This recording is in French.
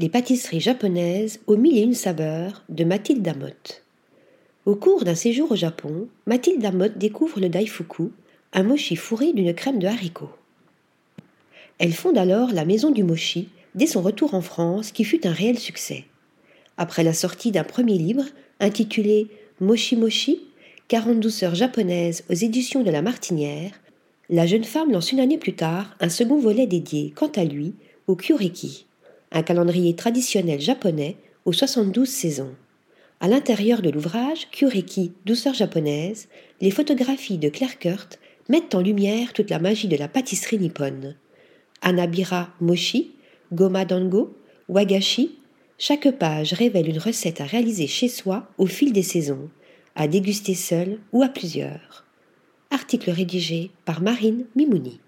Les pâtisseries japonaises aux mille et une saveurs de Mathilde Amotte. Au cours d'un séjour au Japon, Mathilde Amotte découvre le daifuku, un mochi fourré d'une crème de haricots. Elle fonde alors la Maison du Mochi dès son retour en France qui fut un réel succès. Après la sortie d'un premier livre intitulé Moshi Moshi, 40 douceurs japonaises aux éditions de la Martinière, la jeune femme lance une année plus tard un second volet dédié, quant à lui, au Kyureki, un calendrier traditionnel japonais aux 72 saisons. À l'intérieur de l'ouvrage Kyureki, douceur japonaise, les photographies de Claire Kurt mettent en lumière toute la magie de la pâtisserie nippone. Anabira Moshi, Goma Dango, Wagashi, chaque page révèle une recette à réaliser chez soi au fil des saisons, à déguster seul ou à plusieurs. Article rédigé par Marine Mimouni.